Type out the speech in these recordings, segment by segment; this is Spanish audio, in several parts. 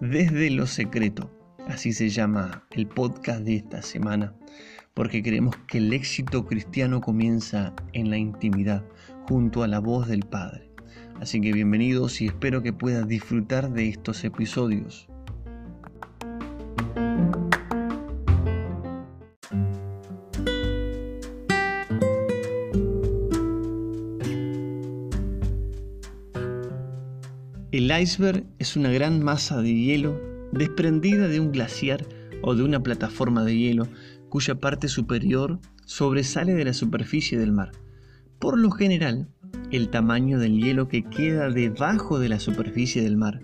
Desde lo secreto, así se llama el podcast de esta semana, porque creemos que el éxito cristiano comienza en la intimidad, junto a la voz del Padre. Así que bienvenidos y espero que puedas disfrutar de estos episodios. El iceberg es una gran masa de hielo desprendida de un glaciar o de una plataforma de hielo cuya parte superior sobresale de la superficie del mar. Por lo general, el tamaño del hielo que queda debajo de la superficie del mar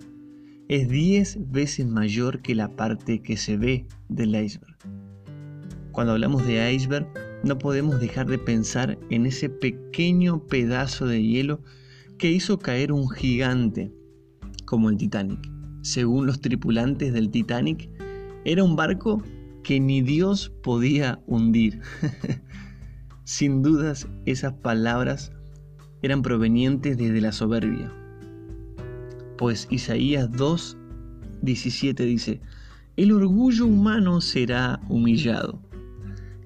es 10 veces mayor que la parte que se ve del iceberg. Cuando hablamos de iceberg, no podemos dejar de pensar en ese pequeño pedazo de hielo que hizo caer un gigante como el Titanic. Según los tripulantes del Titanic, era un barco que ni Dios podía hundir. Sin dudas, esas palabras eran provenientes desde la soberbia. Pues Isaías 2, 17 dice, el orgullo humano será humillado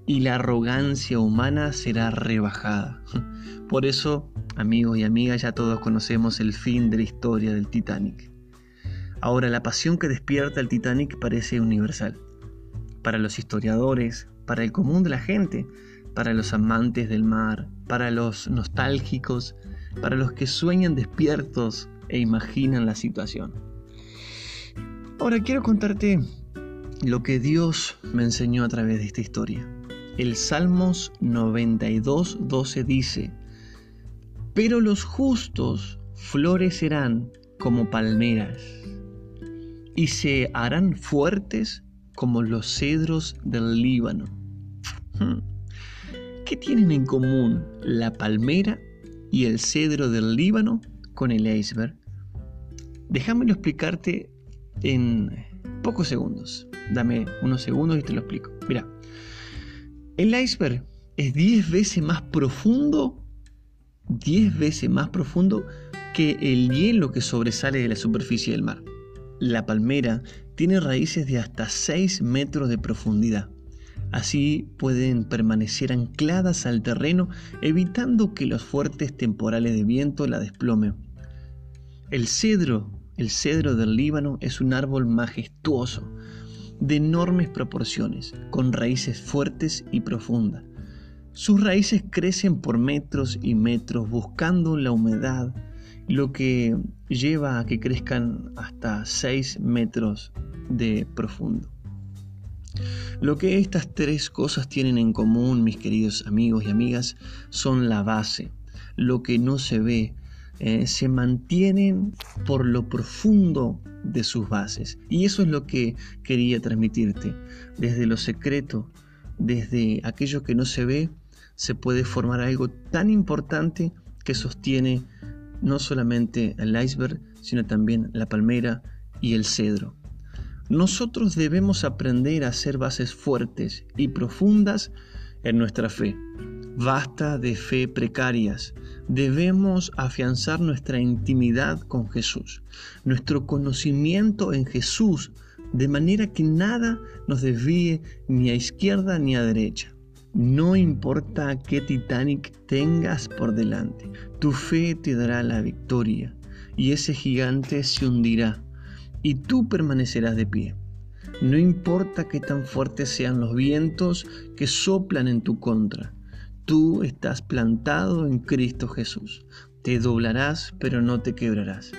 y la arrogancia humana será rebajada. Por eso, amigos y amigas, ya todos conocemos el fin de la historia del Titanic. Ahora, la pasión que despierta el Titanic parece universal. Para los historiadores, para el común de la gente, para los amantes del mar, para los nostálgicos, para los que sueñan despiertos e imaginan la situación. Ahora quiero contarte lo que Dios me enseñó a través de esta historia. El Salmos 92, 12 dice, Pero los justos florecerán como palmeras y se harán fuertes como los cedros del Líbano. Hmm. ¿Qué tienen en común la palmera y el cedro del Líbano con el iceberg? Déjamelo explicarte en pocos segundos. Dame unos segundos y te lo explico. Mira, el iceberg es 10 veces más profundo, 10 veces más profundo que el hielo que sobresale de la superficie del mar. La palmera tiene raíces de hasta 6 metros de profundidad. Así pueden permanecer ancladas al terreno evitando que los fuertes temporales de viento la desplomen. El cedro, el cedro del Líbano es un árbol majestuoso, de enormes proporciones, con raíces fuertes y profundas. Sus raíces crecen por metros y metros buscando la humedad, lo que lleva a que crezcan hasta 6 metros de profundo. Lo que estas tres cosas tienen en común, mis queridos amigos y amigas, son la base, lo que no se ve, eh, se mantienen por lo profundo de sus bases. Y eso es lo que quería transmitirte. Desde lo secreto, desde aquello que no se ve, se puede formar algo tan importante que sostiene no solamente el iceberg, sino también la palmera y el cedro. Nosotros debemos aprender a hacer bases fuertes y profundas en nuestra fe. Basta de fe precarias. Debemos afianzar nuestra intimidad con Jesús, nuestro conocimiento en Jesús, de manera que nada nos desvíe ni a izquierda ni a derecha. No importa qué Titanic tengas por delante, tu fe te dará la victoria y ese gigante se hundirá y tú permanecerás de pie. No importa qué tan fuertes sean los vientos que soplan en tu contra, tú estás plantado en Cristo Jesús. Te doblarás, pero no te quebrarás.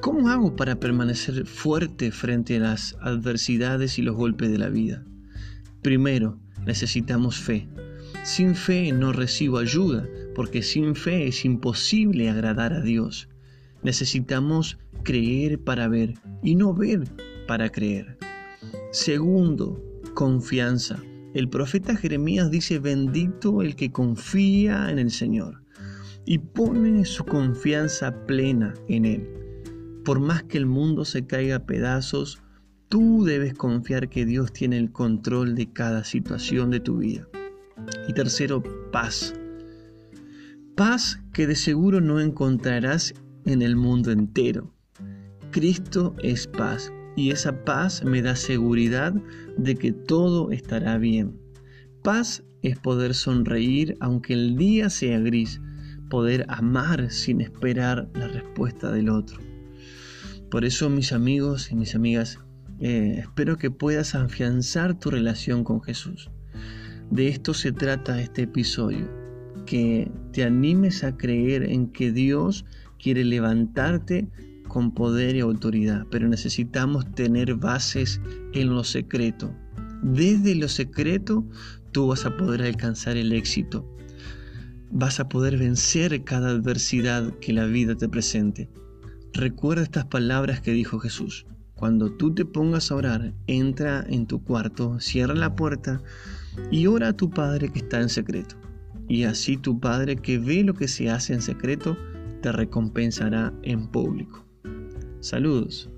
¿Cómo hago para permanecer fuerte frente a las adversidades y los golpes de la vida? Primero, necesitamos fe. Sin fe no recibo ayuda, porque sin fe es imposible agradar a Dios. Necesitamos creer para ver y no ver para creer. Segundo, confianza. El profeta Jeremías dice, bendito el que confía en el Señor y pone su confianza plena en Él. Por más que el mundo se caiga a pedazos, tú debes confiar que Dios tiene el control de cada situación de tu vida. Y tercero, paz. Paz que de seguro no encontrarás en el mundo entero. Cristo es paz y esa paz me da seguridad de que todo estará bien. Paz es poder sonreír aunque el día sea gris, poder amar sin esperar la respuesta del otro. Por eso mis amigos y mis amigas, eh, espero que puedas afianzar tu relación con Jesús. De esto se trata este episodio, que te animes a creer en que Dios quiere levantarte con poder y autoridad, pero necesitamos tener bases en lo secreto. Desde lo secreto tú vas a poder alcanzar el éxito. Vas a poder vencer cada adversidad que la vida te presente. Recuerda estas palabras que dijo Jesús. Cuando tú te pongas a orar, entra en tu cuarto, cierra la puerta y ora a tu Padre que está en secreto. Y así tu Padre que ve lo que se hace en secreto, te recompensará en público. Saludos.